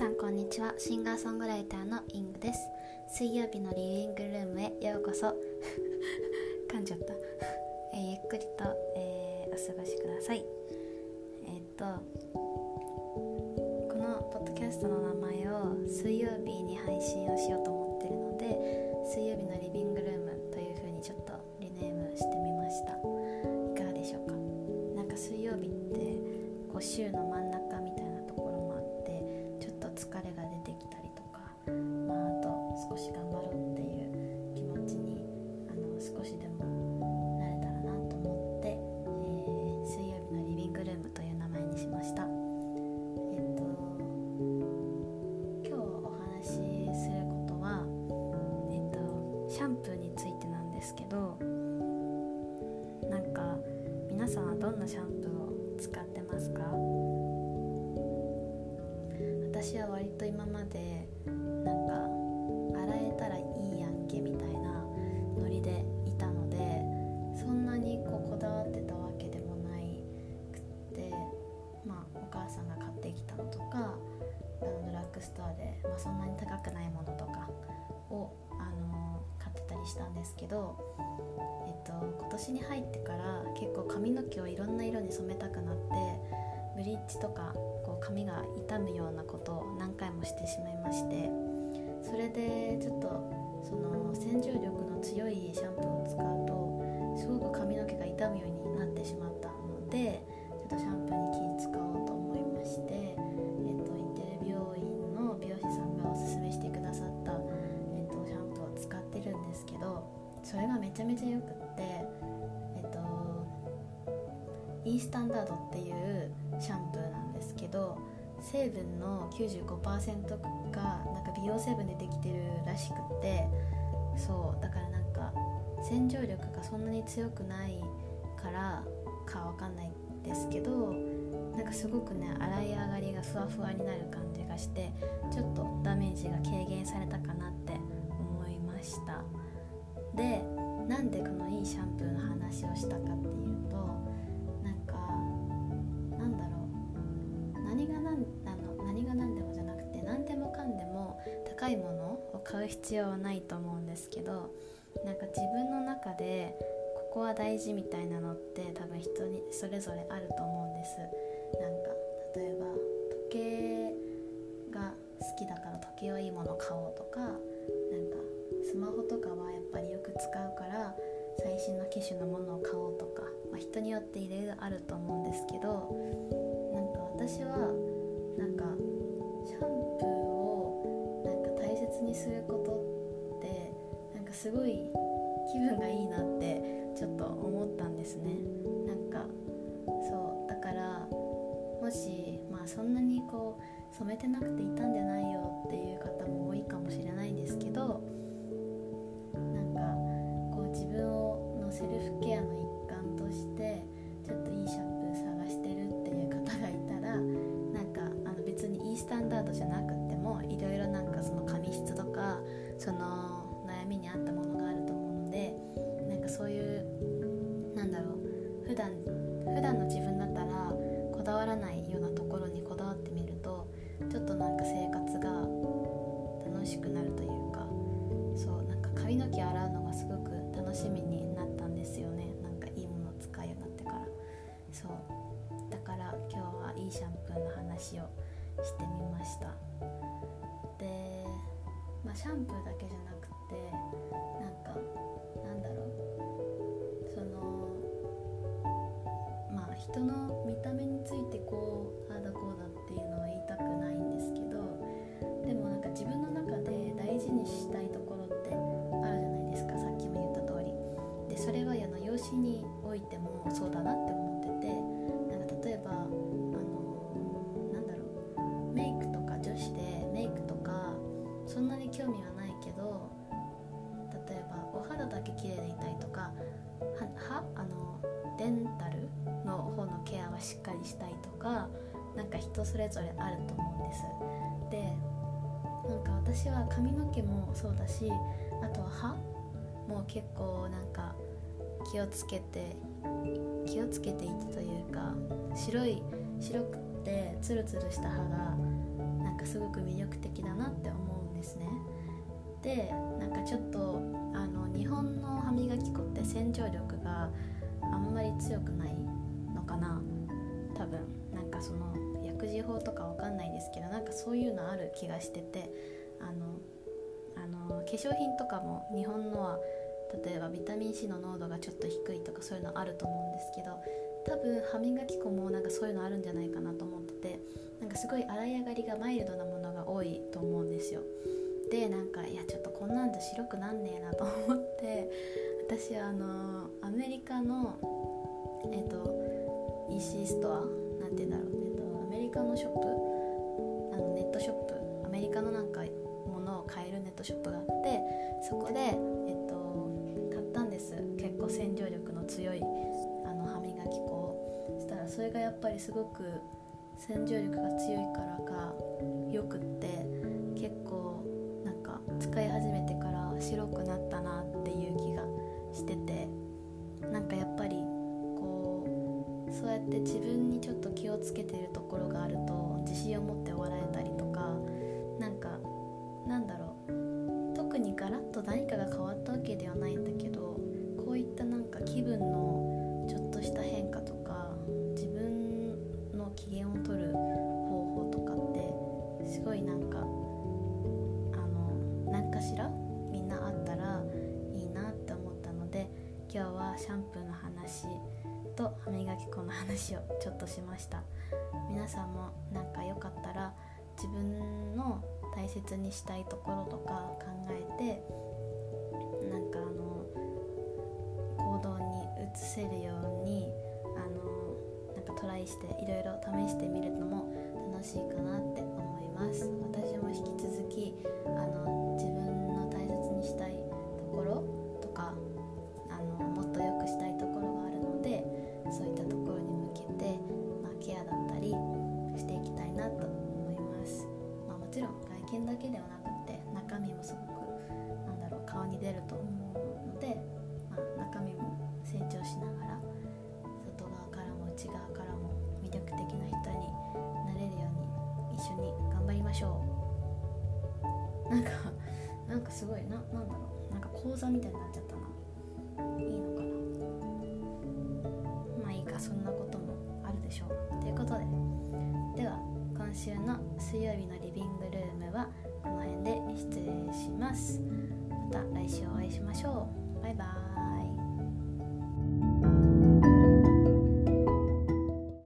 さんこんにちは。シンガーソングライターのイングです。水曜日のリビングルームへようこそ。噛んじゃった、さんはどんなシャンプーを使ってますか？私は割と今までなんか洗えたらいいやんけみたいなノリでいたのでそんなにこうこだわってたわけでもないくってまあお母さんが買ってきたのとかあのドラッグストアで、まあ、そんなに高くないものとかを、あの買ってたりしたんですけど、今年に入ってから結構髪の毛をいろんな色に染めたくなってブリッジとかこう髪が傷むようなことを何回もしてしまいましてそれでちょっとその洗浄力の強いシャンプーを使うとすごく髪の毛が傷むようになってしまったのでちょっとシャンプーイースタンダードっていうシャンプーなんですけど成分の95%がなんか美容成分でできてるらしくってそうだからなんか洗浄力がそんなに強くないからかわかんないですけどなんかすごくね洗い上がりがふわふわになる感じがしてちょっとダメージが軽減されたかなって思いました。でなんでこのいいシャンプーの話をしたかって買う必要はないと思うんですけどなんか自分の中でここは大事みたいなのって多分人にそれぞれあると思うんです。なんか例えば時計が好きだから時計はいいもの買おうとかなんかスマホとかはやっぱりよく使うから最新の機種のものを買おうとか、まあ、人によっていろいろあると思うんですけどなんか私はなんかにすることってなんかすごい気分がいいなってちょっと思ったんですね。なんかそうだからもしまあそんなにこう染めてなくていたんでない普段普段の自分だったらこだわらないようなところにこだわってみるとちょっとなんか生活が楽しくなるというかそうなんか髪の毛洗うのがすごく楽しみになったんですよね。なんかいいものを使うようになってから。そう。だから今日はいいシャンプーの話をしてみました。でまあシャンプーだけじゃなくてなんかなんだろう。人のはしっかりしたいとかなんか人それぞれあると思うんです。でなんか私は髪の毛もそうだしあとは歯も結構なんか気をつけて気をつけていてというか白い白くてツルツルした歯がなんかすごく魅力的だなって思うんですね。でなんかちょっとあの日本の歯磨き粉って洗浄力があんまり強くない分なんかその薬事法とかわかんないですけどなんかそういうのある気がしててあのあの化粧品とかも日本のは例えばビタミン C の濃度がちょっと低いとかそういうのあると思うんですけど多分歯磨き粉もなんかそういうのあるんじゃないかなと思っててなんかすごい洗い上がりがマイルドなものが多いと思うんですよ。でなんかいやちょっとこんなんじゃ白くなんねえなと思って私あのアメリカのえっ、と EC ストアアなんて言うんだろう、えっと、アメリカのショップあのネットショップアメリカのなんかものを買えるネットショップがあってそこで、えっと、買ったんです。結構洗浄力の強いあの歯磨き粉を。したらそれがやっぱりすごく洗浄力が強いからかよくって。そうやって自分にちょっと気をつけてるところがあると自信を持って笑えたりとかなんかなんだろう。特にガラッと何かが変わったわけではないんだけどこういったなんか気分の話をちょっとしました。皆さんもなんかよかったら自分の大切にしたいところとか考えてなんかあの行動に移せるようにあのなんかトライしていろいろ試してみるのも楽しいかなって思います。私も引き続きあの自分の大切にしたいところましょう。なんかなんかすごいななんだろう。なんか講座みたいになっちゃったな。いいのかな。まあいいかそんなこともあるでしょう。ということで。では今週の水曜日のリビングルームはこの辺で失礼します。また来週お会いしましょう。バイバーイ。